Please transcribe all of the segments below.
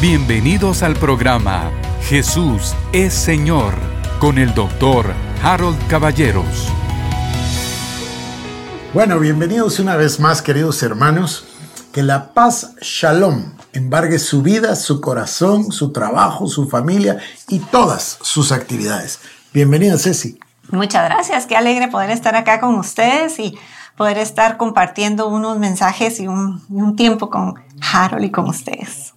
Bienvenidos al programa Jesús es Señor con el doctor Harold Caballeros. Bueno, bienvenidos una vez más, queridos hermanos. Que la paz Shalom embargue su vida, su corazón, su trabajo, su familia y todas sus actividades. Bienvenida, Ceci. Muchas gracias, qué alegre poder estar acá con ustedes y poder estar compartiendo unos mensajes y un, y un tiempo con Harold y con ustedes.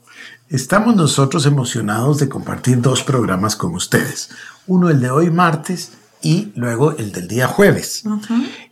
Estamos nosotros emocionados de compartir dos programas con ustedes. Uno el de hoy martes y luego el del día jueves.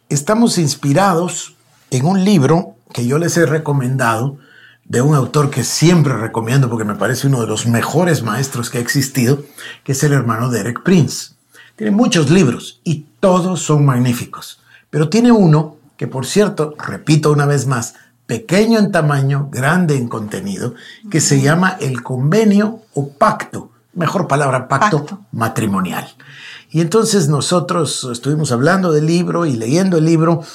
Estamos inspirados en un libro que yo les he recomendado de un autor que siempre recomiendo porque me parece uno de los mejores maestros que ha existido, que es el hermano de Eric Prince. Tiene muchos libros y todos son magníficos, pero tiene uno que por cierto, repito una vez más, pequeño en tamaño, grande en contenido, que se llama el convenio o pacto, mejor palabra, pacto, matrimonial. Y entonces nosotros estuvimos hablando del libro y leyendo el libro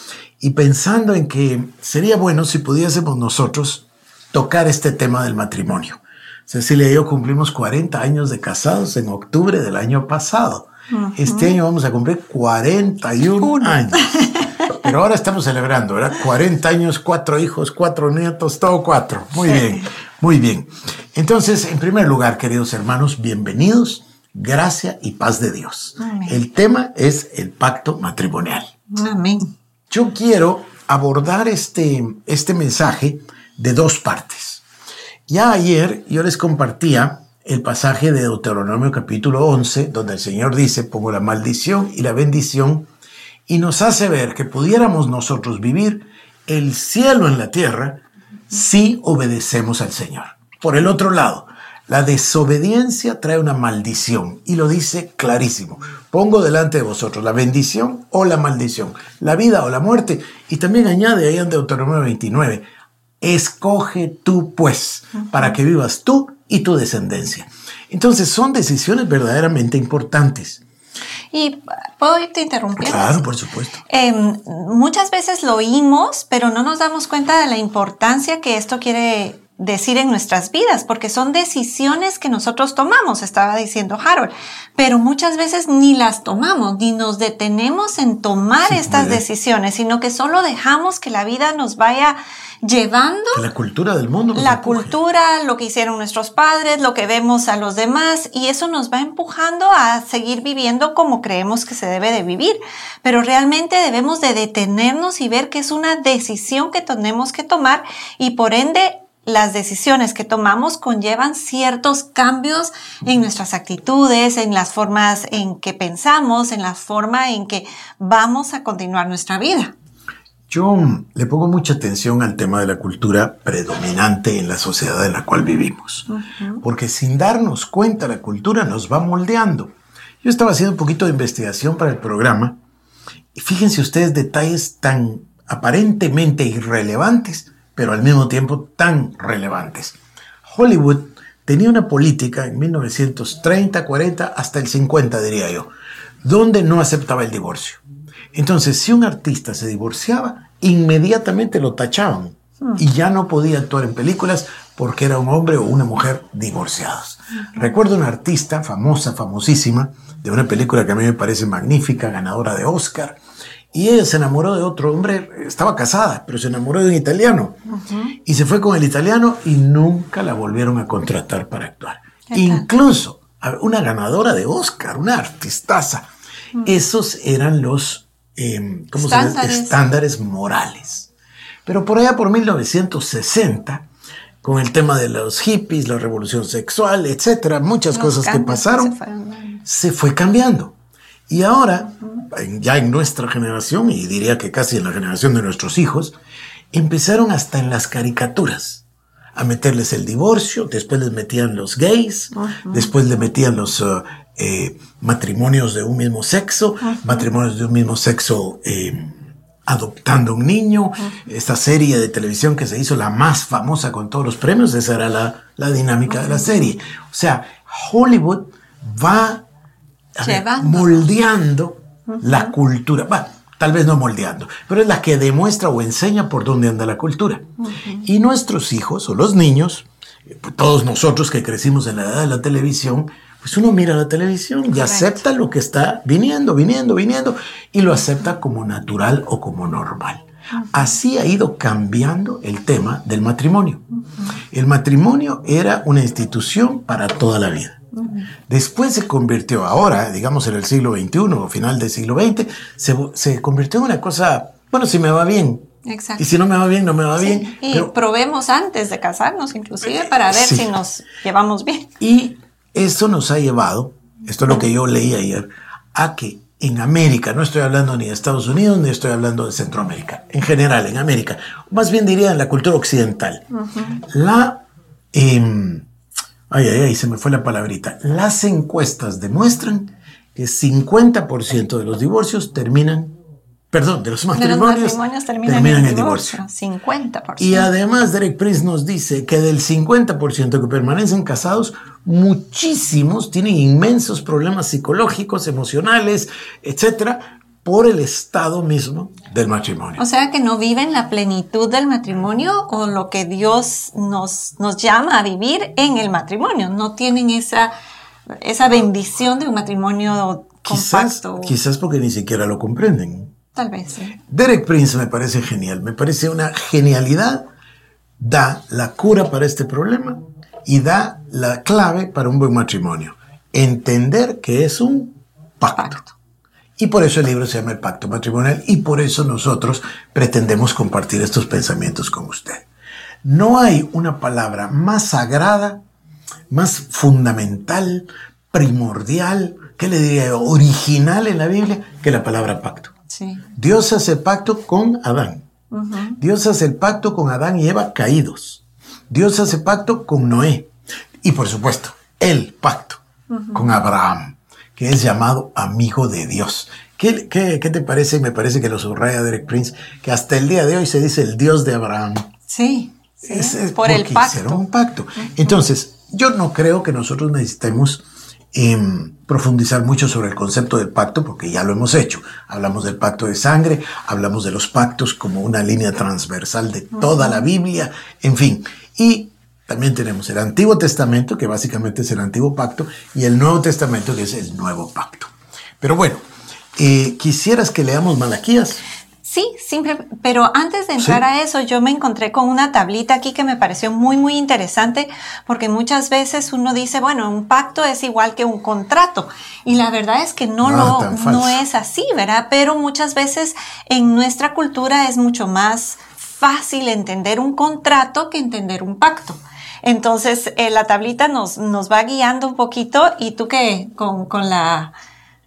y pensando en que sería bueno si pudiésemos nosotros tocar este tema del matrimonio. Cecilia y yo cumplimos 40 años de casados en octubre del año pasado. Este año vamos a cumplir 41 años. Pero ahora estamos celebrando, ¿verdad? 40 años, cuatro hijos, cuatro nietos, todo cuatro. Muy bien, muy bien. Entonces, en primer lugar, queridos hermanos, bienvenidos. Gracia y paz de Dios. El tema es el pacto matrimonial. Amén. Yo quiero abordar este, este mensaje de dos partes. Ya ayer yo les compartía el pasaje de Deuteronomio capítulo 11, donde el Señor dice, pongo la maldición y la bendición y nos hace ver que pudiéramos nosotros vivir el cielo en la tierra si obedecemos al Señor. Por el otro lado, la desobediencia trae una maldición y lo dice clarísimo. Pongo delante de vosotros la bendición o la maldición, la vida o la muerte. Y también añade ahí en Deuteronomio 29, escoge tú pues para que vivas tú y tu descendencia. Entonces son decisiones verdaderamente importantes. Y puedo irte interrumpiendo. Claro, por supuesto. Eh, muchas veces lo oímos, pero no nos damos cuenta de la importancia que esto quiere decir en nuestras vidas, porque son decisiones que nosotros tomamos, estaba diciendo Harold, pero muchas veces ni las tomamos, ni nos detenemos en tomar sí, estas decisiones, sino que solo dejamos que la vida nos vaya llevando la cultura del mundo. La cultura, lo que hicieron nuestros padres, lo que vemos a los demás, y eso nos va empujando a seguir viviendo como creemos que se debe de vivir. Pero realmente debemos de detenernos y ver que es una decisión que tenemos que tomar y por ende las decisiones que tomamos conllevan ciertos cambios en nuestras actitudes, en las formas en que pensamos, en la forma en que vamos a continuar nuestra vida. Yo le pongo mucha atención al tema de la cultura predominante en la sociedad en la cual vivimos, uh -huh. porque sin darnos cuenta la cultura nos va moldeando. Yo estaba haciendo un poquito de investigación para el programa y fíjense ustedes detalles tan aparentemente irrelevantes, pero al mismo tiempo tan relevantes. Hollywood tenía una política en 1930, 40, hasta el 50 diría yo, donde no aceptaba el divorcio. Entonces, si un artista se divorciaba, inmediatamente lo tachaban y ya no podía actuar en películas porque era un hombre o una mujer divorciados. Recuerdo una artista famosa, famosísima, de una película que a mí me parece magnífica, ganadora de Oscar, y ella se enamoró de otro hombre, estaba casada, pero se enamoró de un italiano. Uh -huh. Y se fue con el italiano y nunca la volvieron a contratar para actuar. Incluso una ganadora de Oscar, una artistaza. Uh -huh. Esos eran los eh, ¿cómo estándares. Se estándares morales. Pero por allá por 1960, con el tema de los hippies, la revolución sexual, etcétera, muchas los cosas que pasaron, se, se fue cambiando. Y ahora, ya en nuestra generación, y diría que casi en la generación de nuestros hijos, empezaron hasta en las caricaturas a meterles el divorcio, después les metían los gays, uh -huh. después le metían los uh, eh, matrimonios de un mismo sexo, uh -huh. matrimonios de un mismo sexo eh, adoptando un niño, uh -huh. esta serie de televisión que se hizo la más famosa con todos los premios, esa era la, la dinámica de la serie. O sea, Hollywood va ver, moldeando uh -huh. la cultura. Bueno, tal vez no moldeando, pero es la que demuestra o enseña por dónde anda la cultura. Uh -huh. Y nuestros hijos o los niños todos nosotros que crecimos en la edad de la televisión, pues uno mira la televisión y acepta lo que está viniendo, viniendo, viniendo, y lo acepta como natural o como normal. Así ha ido cambiando el tema del matrimonio. El matrimonio era una institución para toda la vida. Después se convirtió, ahora, digamos en el siglo XXI o final del siglo XX, se, convirtió en una cosa, bueno, si me va bien, Exacto. Y si no me va bien, no me va bien. Y probemos antes de casarnos, inclusive, para ver si nos llevamos bien. Y eso nos ha llevado, esto es lo que yo leí ayer, a que en América, no estoy hablando ni de Estados Unidos, ni estoy hablando de Centroamérica, en general, en América, más bien diría en la cultura occidental, la... Em, ay, ay, ay, se me fue la palabrita. Las encuestas demuestran que 50% de los divorcios terminan perdón, de los matrimonios, terminan, en, el divorcio. 50%. Y además Derek Prince nos dice que del 50% que permanecen casados, muchísimos tienen inmensos problemas psicológicos, emocionales, etcétera, por el estado mismo del matrimonio. O sea que no viven la plenitud del matrimonio o lo que Dios nos, nos llama a vivir en el matrimonio. No tienen esa, esa bendición de un matrimonio compacto. quizás porque ni siquiera lo comprenden. Tal vez, sí. Derek Prince me parece genial, me parece una genialidad. Da la cura para este problema y da la clave para un buen matrimonio. Entender que es un pacto. Y por eso el libro se llama El Pacto Matrimonial y por eso nosotros pretendemos compartir estos pensamientos con usted. No hay una palabra más sagrada, más fundamental, primordial, ¿qué le diría? Original en la Biblia que la palabra pacto. Dios hace pacto con Adán. Dios hace el pacto con Adán y Eva caídos. Dios hace pacto con Noé. Y por supuesto, el pacto con Abraham, que es llamado amigo de Dios. ¿Qué, te parece? Me parece que lo subraya Derek Prince, que hasta el día de hoy se dice el Dios de Abraham. Sí, es, por el pacto. un pacto. Entonces, yo no creo que nosotros necesitemos profundizar mucho sobre el concepto del pacto, porque ya lo hemos hecho. Hablamos del pacto de sangre, hablamos de los pactos como una línea transversal de toda la Biblia, en fin. Y también tenemos el Antiguo Testamento, que básicamente es el Antiguo Pacto, y el Nuevo Testamento, que es el Nuevo Pacto. Pero bueno, eh, ¿quisieras que leamos Malaquías? Sí, simple, pero antes de entrar a eso, yo me encontré con una tablita aquí que me pareció muy, muy interesante, porque muchas veces uno dice, bueno, un pacto es igual que un contrato, y la verdad es que no, lo, no es así, ¿verdad? Pero muchas veces en nuestra cultura es mucho más fácil entender un contrato que entender un pacto. Entonces, eh, la tablita nos, nos va guiando un poquito, y tú que con, con la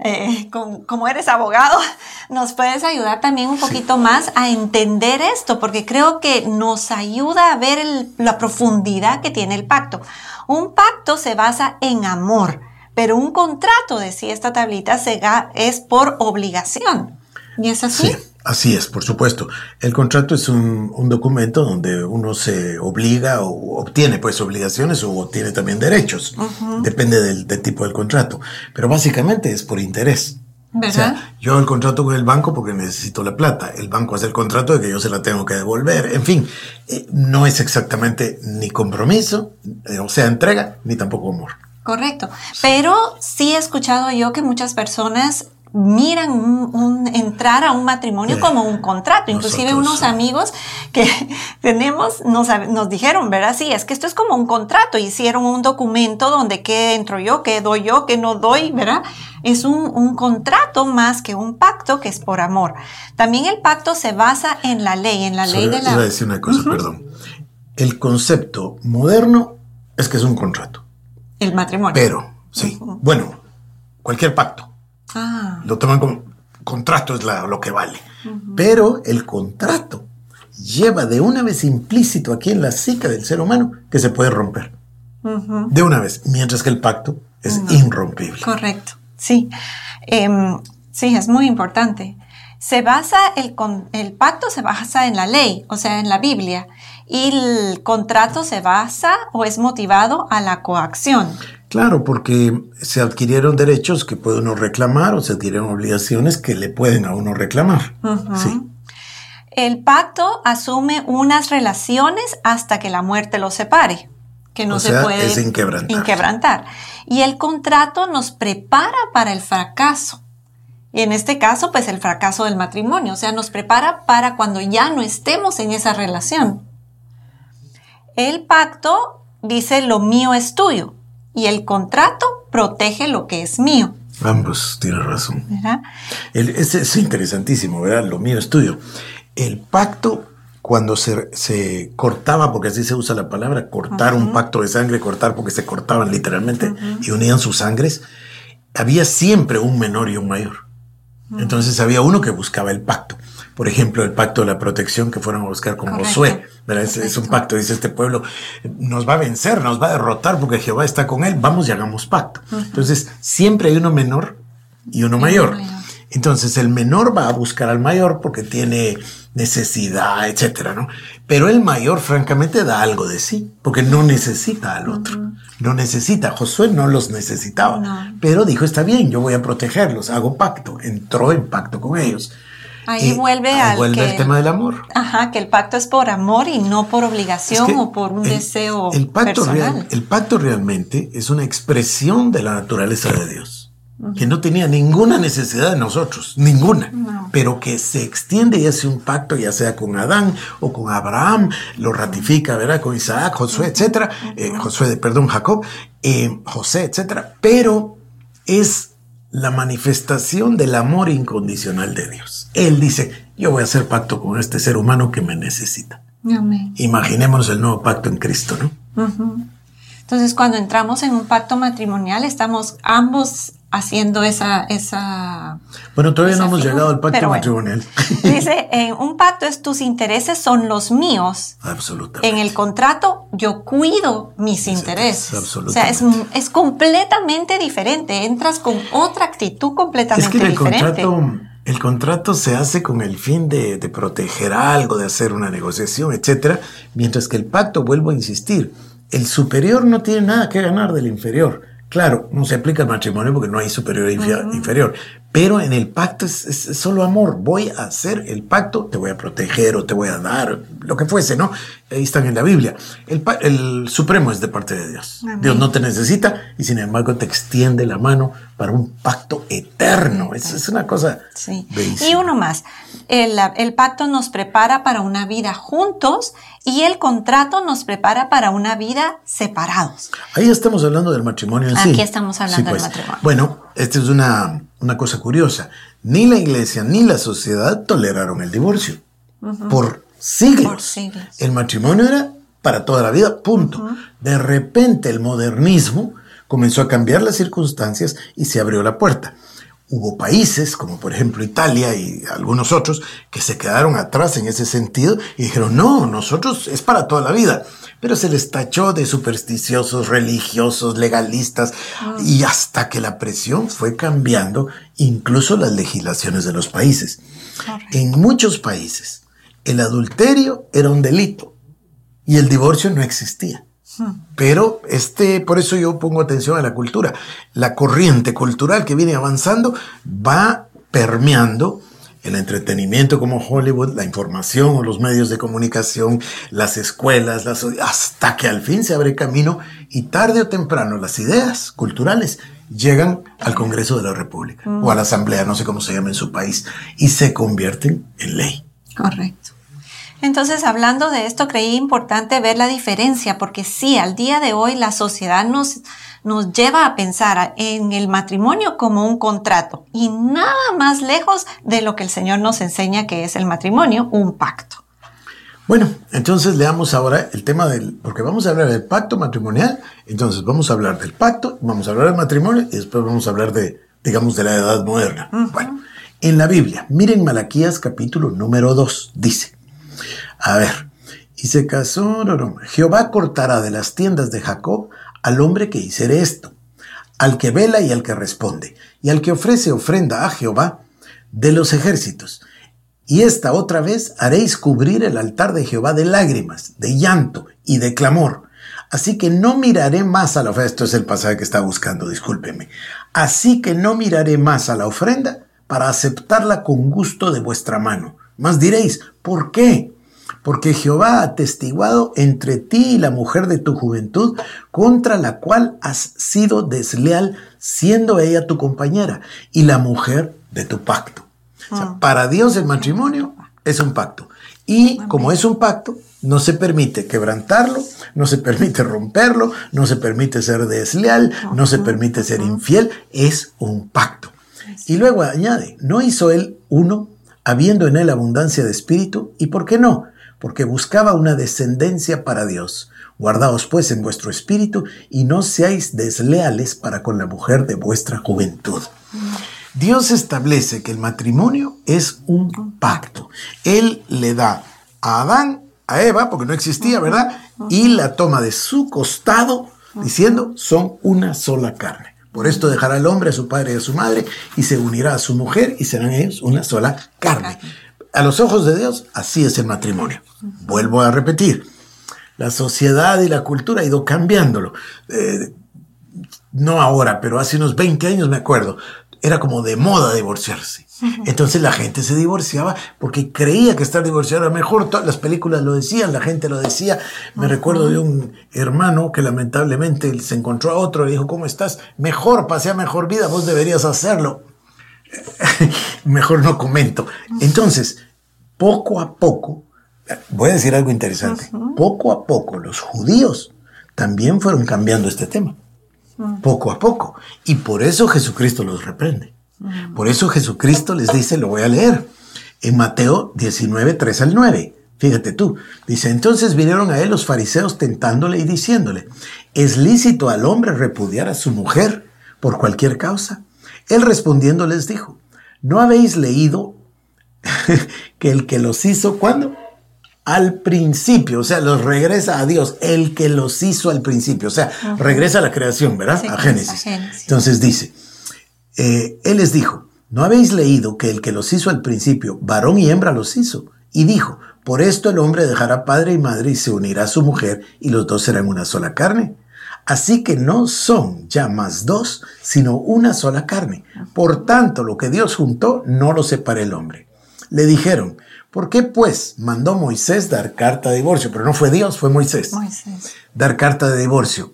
eh, como eres abogado, nos puedes ayudar también un poquito más a entender esto, porque creo que nos ayuda a ver la profundidad que tiene el pacto. Un pacto se basa en amor, pero un contrato, decía esta tablita, se es por obligación. ¿Y es así? Así es, por supuesto. El contrato es un, documento donde uno se obliga o obtiene pues obligaciones o obtiene también derechos. Depende del, tipo del contrato. Pero básicamente es por interés. ¿Verdad? O sea, yo el contrato con el banco porque necesito la plata. El banco hace el contrato de que yo se la tengo que devolver. En fin, eh, no es exactamente ni compromiso, eh, o sea, entrega, ni tampoco amor. Correcto. Pero sí he escuchado yo que muchas personas miran un, entrar a un matrimonio como un contrato. Inclusive unos amigos que tenemos nos, nos, dijeron, ¿verdad? Sí, es que esto es como un contrato. Hicieron un documento donde qué entro yo, qué doy yo, qué no doy, ¿verdad? Es un, un, contrato más que un pacto que es por amor. También el pacto se basa en la ley, en la ley de la... Iba a decir una cosa, perdón. El concepto moderno es que es un contrato. El matrimonio. Pero, sí. Bueno, cualquier pacto Ah. Lo toman como contrato es lo que vale. Pero el contrato lleva de una vez implícito aquí en la psique del ser humano que se puede romper. De una vez, mientras que el pacto es irrompible. Correcto, sí. Em, sí, es muy importante. Se basa, el, el pacto se basa en la ley, o sea, en la Biblia, y el contrato se basa o es motivado a la coacción. Claro, porque se adquirieron derechos que puede uno reclamar o se adquirieron obligaciones que le pueden a uno reclamar. Sí. El pacto asume unas relaciones hasta que la muerte los separe. que no O se sea, puede es inquebrantar. inquebrantar. Y el contrato nos prepara para el fracaso. Y en este caso, pues el fracaso del matrimonio, o sea, nos prepara para cuando ya no estemos en esa relación. El pacto dice lo mío es tuyo y el contrato protege lo que es mío. Ambos, tienes razón. ¿verdad? El- es, es interesantísimo, ¿verdad? Lo mío es tuyo. El pacto, cuando se, se cortaba, porque así se usa la palabra, cortar un pacto de sangre, cortar porque se cortaban literalmente y unían sus sangres, había siempre un menor y un mayor. Entonces había uno que buscaba el pacto. Por ejemplo, el pacto de la protección que fueron a buscar con Correcto. Josué. Es, es un pacto, dice este pueblo, nos va a vencer, nos va a derrotar porque Jehová está con él, vamos y hagamos pacto. Entonces, siempre hay uno menor y uno mayor. Entonces, el menor va a buscar al mayor porque tiene necesidad, etcétera, ¿no? Pero el mayor, francamente, da algo de sí, porque no necesita al otro. No necesita. Josué no los necesitaba. No. Pero dijo, está bien, yo voy a protegerlos, hago pacto. Entró en pacto con ellos. Ahí Y vuelve ahí al vuelve que- el tema del amor. Ajá, que el pacto es por amor y no por obligación Es que o por un el- deseo el pacto personal. real- el pacto realmente es una expresión de la naturaleza de Dios, que no tenía ninguna necesidad de nosotros, ninguna, No. pero que se extiende y hace un pacto, ya sea con Adán o con Abraham, lo ratifica, ¿verdad? Con Isaac, Josué, etcétera, eh, Josué, perdón, Jacob, eh, José, etcétera, pero es la manifestación del amor incondicional de Dios. Él dice, yo voy a hacer pacto con este ser humano que me necesita. Amén. Imaginémonos el nuevo pacto en Cristo, ¿no? Entonces, cuando entramos en un pacto matrimonial, estamos ambos haciendo esa... esa Bueno, todavía no hemos llegado al pacto bueno. matrimonial. dice, en un pacto es tus intereses son los míos. Absolutamente. En el contrato yo cuido mis intereses. O sea, es, absolutamente. es completamente diferente. Entras con otra actitud completamente es que el diferente. contrato, el contrato se hace con el fin de, de proteger algo, de hacer una negociación, etcétera, mientras que el pacto, vuelvo a insistir, el superior no tiene nada que ganar del inferior. Claro, no se aplica al matrimonio porque no hay superior e infi- inferior, pero en el pacto es, es- es solo amor. Voy a hacer el pacto, te voy a proteger o te voy a dar, lo que fuese, ¿no? Ahí están en la Biblia. El, el supremo es de parte de Dios. Amén. Dios no te necesita y sin embargo te extiende la mano para un pacto eterno. Es, es una cosa Sí. bellísima. Y uno más. El, el pacto nos prepara para una vida juntos y el contrato nos prepara para una vida separados. Ahí estamos hablando del matrimonio en sí. Aquí estamos hablando del matrimonio. Bueno, esta es una, una cosa curiosa. Ni la iglesia ni la sociedad toleraron el divorcio. Por siglos. Por siglos. El matrimonio era para toda la vida, punto. De repente el modernismo comenzó a cambiar las circunstancias y se abrió la puerta. Hubo países, como por ejemplo Italia y algunos otros, que se quedaron atrás en ese sentido y dijeron, no, nosotros es para toda la vida. Pero se les tachó de supersticiosos, religiosos, legalistas, y hasta que la presión fue cambiando incluso las legislaciones de los países. Correcto. En muchos países, el adulterio era un delito y el divorcio no existía. Pero este, por eso yo pongo atención a la cultura. La corriente cultural que viene avanzando va permeando el entretenimiento como Hollywood, la información o los medios de comunicación, las escuelas, las, hasta que al fin se abre camino y tarde o temprano las ideas culturales llegan al Congreso de la República o a la Asamblea, no sé cómo se llama en su país, y se convierten en ley. Correcto. Entonces, hablando de esto, creí importante ver la diferencia, porque sí, al día de hoy la sociedad nos, nos lleva a pensar en el matrimonio como un contrato y nada más lejos de lo que el Señor nos enseña que es el matrimonio, un pacto. Bueno, entonces leamos ahora el tema del, porque vamos a hablar del pacto matrimonial, entonces vamos a hablar del pacto, vamos a hablar del matrimonio y después vamos a hablar de, digamos, de la edad moderna. Bueno, en la Biblia, miren Malaquías capítulo número 2, dice, a ver, y se casó, no, no, Jehová cortará de las tiendas de Jacob al hombre que hiciere esto, al que vela y al que responde, y al que ofrece ofrenda a Jehová de los ejércitos. Y esta otra vez haréis cubrir el altar de Jehová de lágrimas, de llanto y de clamor. Así que no miraré más a la ofrenda. Esto es el pasaje que estaba buscando, discúlpeme. Así que no miraré más a la ofrenda para aceptarla con gusto de vuestra mano. Mas diréis, ¿por qué? porque Jehová ha atestiguado entre ti y la mujer de tu juventud, contra la cual has sido desleal, siendo ella tu compañera, y la mujer de tu pacto. Ah. para Dios el matrimonio es un pacto. Y como es un pacto, no se permite quebrantarlo, no se permite romperlo, no se permite ser desleal, no se permite ser infiel, es un pacto. Y luego añade, no hizo él uno, habiendo en él abundancia de espíritu, y por qué no, porque buscaba una descendencia para Dios. Guardaos pues en vuestro espíritu y no seáis desleales para con la mujer de vuestra juventud. Dios establece que el matrimonio es un pacto. Él le da a Adán, a Eva, porque no existía, ¿verdad? Y la toma de su costado diciendo, son una sola carne. Por esto dejará el hombre a su padre y a su madre y se unirá a su mujer y serán ellos una sola carne. A los ojos de Dios, así es el matrimonio. Vuelvo a repetir, la sociedad y la cultura ha ido cambiándolo. Eh, no ahora, pero hace unos 20 años me acuerdo, era como de moda divorciarse. Entonces la gente se divorciaba porque creía que estar divorciado era mejor. Todas las películas lo decían, la gente lo decía. Me recuerdo de un hermano que lamentablemente se encontró a otro, le dijo, ¿cómo estás? Mejor, pasea mejor vida, vos deberías hacerlo. mejor no comento. Entonces, poco a poco, voy a decir algo interesante, poco a poco los judíos también fueron cambiando este tema poco a poco. Y por eso Jesucristo los reprende. Por eso Jesucristo les dice, lo voy a leer, en Mateo 19, 3 al 9. Fíjate tú, dice, entonces vinieron a él los fariseos tentándole y diciéndole, ¿es lícito al hombre repudiar a su mujer por cualquier causa? Él respondiendo les dijo, ¿no habéis leído que el que los hizo, ¿cuándo? Al principio, o sea, los regresa a Dios, el que los hizo al principio, o sea, regresa a la creación, ¿verdad? a, Génesis. Entonces dice, eh, Él les dijo, ¿no habéis leído que el que los hizo al principio, varón y hembra los hizo? Y dijo, por esto el hombre dejará padre y madre y se unirá a su mujer y los dos serán una sola carne. Así que no son ya más dos, sino una sola carne. Por tanto, lo que Dios juntó, no lo separe el hombre. Le dijeron, ¿Por qué pues mandó Moisés dar carta de divorcio? Pero no fue Dios, fue Moisés. Moisés. Dar carta de divorcio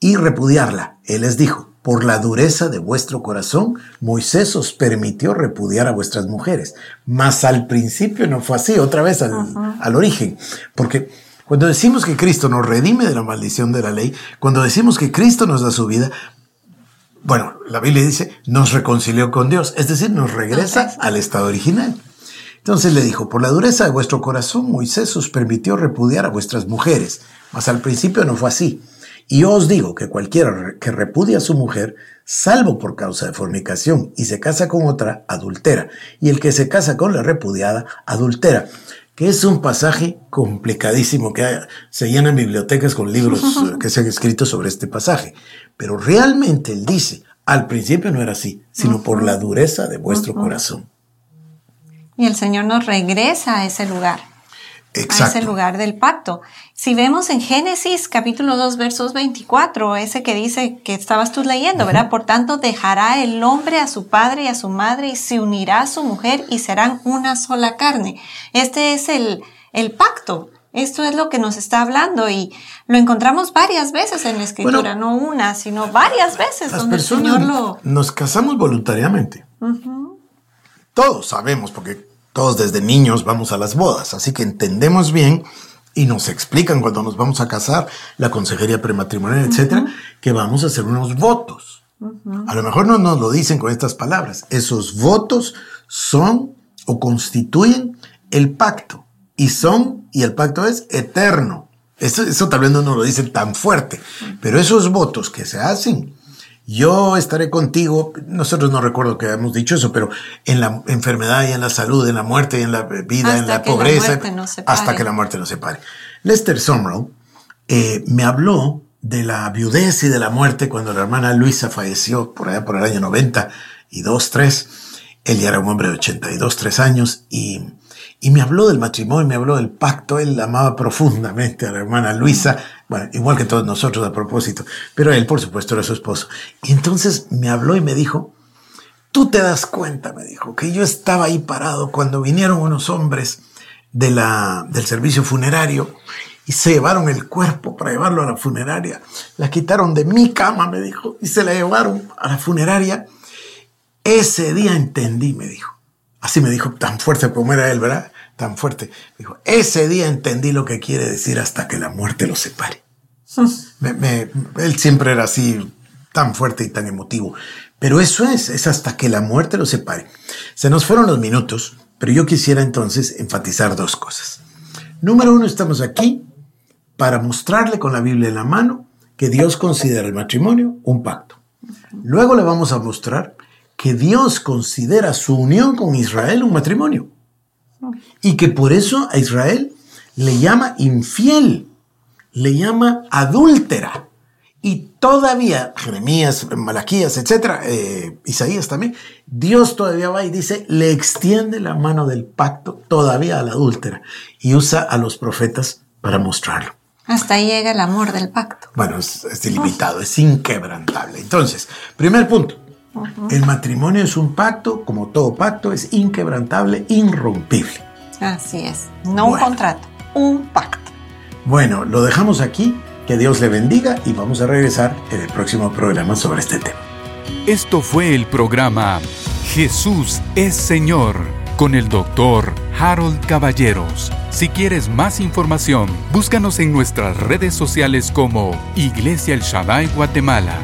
y repudiarla. Él les dijo, por la dureza de vuestro corazón, Moisés os permitió repudiar a vuestras mujeres. Mas al principio no fue así, otra vez al, al origen. Porque cuando decimos que Cristo nos redime de la maldición de la ley, cuando decimos que Cristo nos da su vida, bueno, la Biblia dice, nos reconcilió con Dios, es decir, nos regresa al estado original. Entonces le dijo, por la dureza de vuestro corazón, Moisés os permitió repudiar a vuestras mujeres, mas al principio no fue así. Y yo os digo que cualquiera que repudia a su mujer, salvo por causa de fornicación, y se casa con otra, adultera, y el que se casa con la repudiada, adultera, que es un pasaje complicadísimo, que se llenan bibliotecas con libros que se han escrito sobre este pasaje. Pero realmente él dice, al principio no era así, sino por la dureza de vuestro corazón. Y el Señor nos regresa a ese lugar. A ese lugar del pacto. Si vemos en Génesis capítulo 2 versos 24, ese que dice que estabas tú leyendo, ¿verdad? Por tanto, dejará el hombre a su padre y a su madre y se unirá a su mujer y serán una sola carne. Este es el, el pacto. Esto es lo que nos está hablando y lo encontramos varias veces en la escritura, no una, sino varias veces donde el Señor lo... Nos casamos voluntariamente. Todos sabemos, porque todos desde niños vamos a las bodas, así que entendemos bien y nos explican cuando nos vamos a casar, la consejería prematrimonial, etcétera, que vamos a hacer unos votos. A lo mejor no nos lo dicen con estas palabras. Esos votos son o constituyen el pacto y son, y el pacto es eterno. Eso, eso tal vez no nos lo dicen tan fuerte, pero esos votos que se hacen yo estaré contigo, nosotros no recuerdo que hemos dicho eso, pero en la enfermedad y en la salud, en la muerte y en la vida, en la pobreza, hasta que la muerte nos separe. Lester Sumrall eh, me habló de la viudez y de la muerte cuando la hermana Luisa falleció por allá por el año 90 y 2, 3. Él ya era un hombre de 82, 3 años y y me habló del matrimonio, me habló del pacto. Él amaba profundamente a la hermana Luisa, bueno, igual que todos nosotros a propósito, pero él, por supuesto, era su esposo. Y entonces me habló y me dijo, tú te das cuenta, me dijo, que yo estaba ahí parado cuando vinieron unos hombres de la, del servicio funerario y se llevaron el cuerpo para llevarlo a la funeraria. La quitaron de mi cama, me dijo, y se la llevaron a la funeraria. Ese día entendí, me dijo. Así me dijo, tan fuerte como era él, ¿verdad? Tan fuerte. Me dijo, ese día entendí lo que quiere decir hasta que la muerte lo separe. Él siempre era así, tan fuerte y tan emotivo. Pero eso es, es hasta que la muerte lo separe. Se nos fueron los minutos, pero yo quisiera entonces enfatizar dos cosas. Número uno, estamos aquí para mostrarle con la Biblia en la mano que Dios considera el matrimonio un pacto. Luego le vamos a mostrar que Dios considera su unión con Israel un matrimonio. Y que por eso a Israel le llama infiel, le llama adúltera. Y todavía, Jeremías, Malaquías, etcétera, eh, Isaías también, Dios todavía va y dice, le extiende la mano del pacto todavía a la adúltera y usa a los profetas para mostrarlo. Hasta ahí llega el amor del pacto. Bueno, es, ilimitado, es inquebrantable. Entonces, primer punto, el matrimonio es un pacto, como todo pacto, es inquebrantable, irrompible. Así es, no un contrato, un pacto. Bueno, lo dejamos aquí, que Dios le bendiga y vamos a regresar en el próximo programa sobre este tema. Esto fue el programa Jesús es Señor con el doctor Harold Caballeros. Si quieres más información, búscanos en nuestras redes sociales como Iglesia El Shaddai Guatemala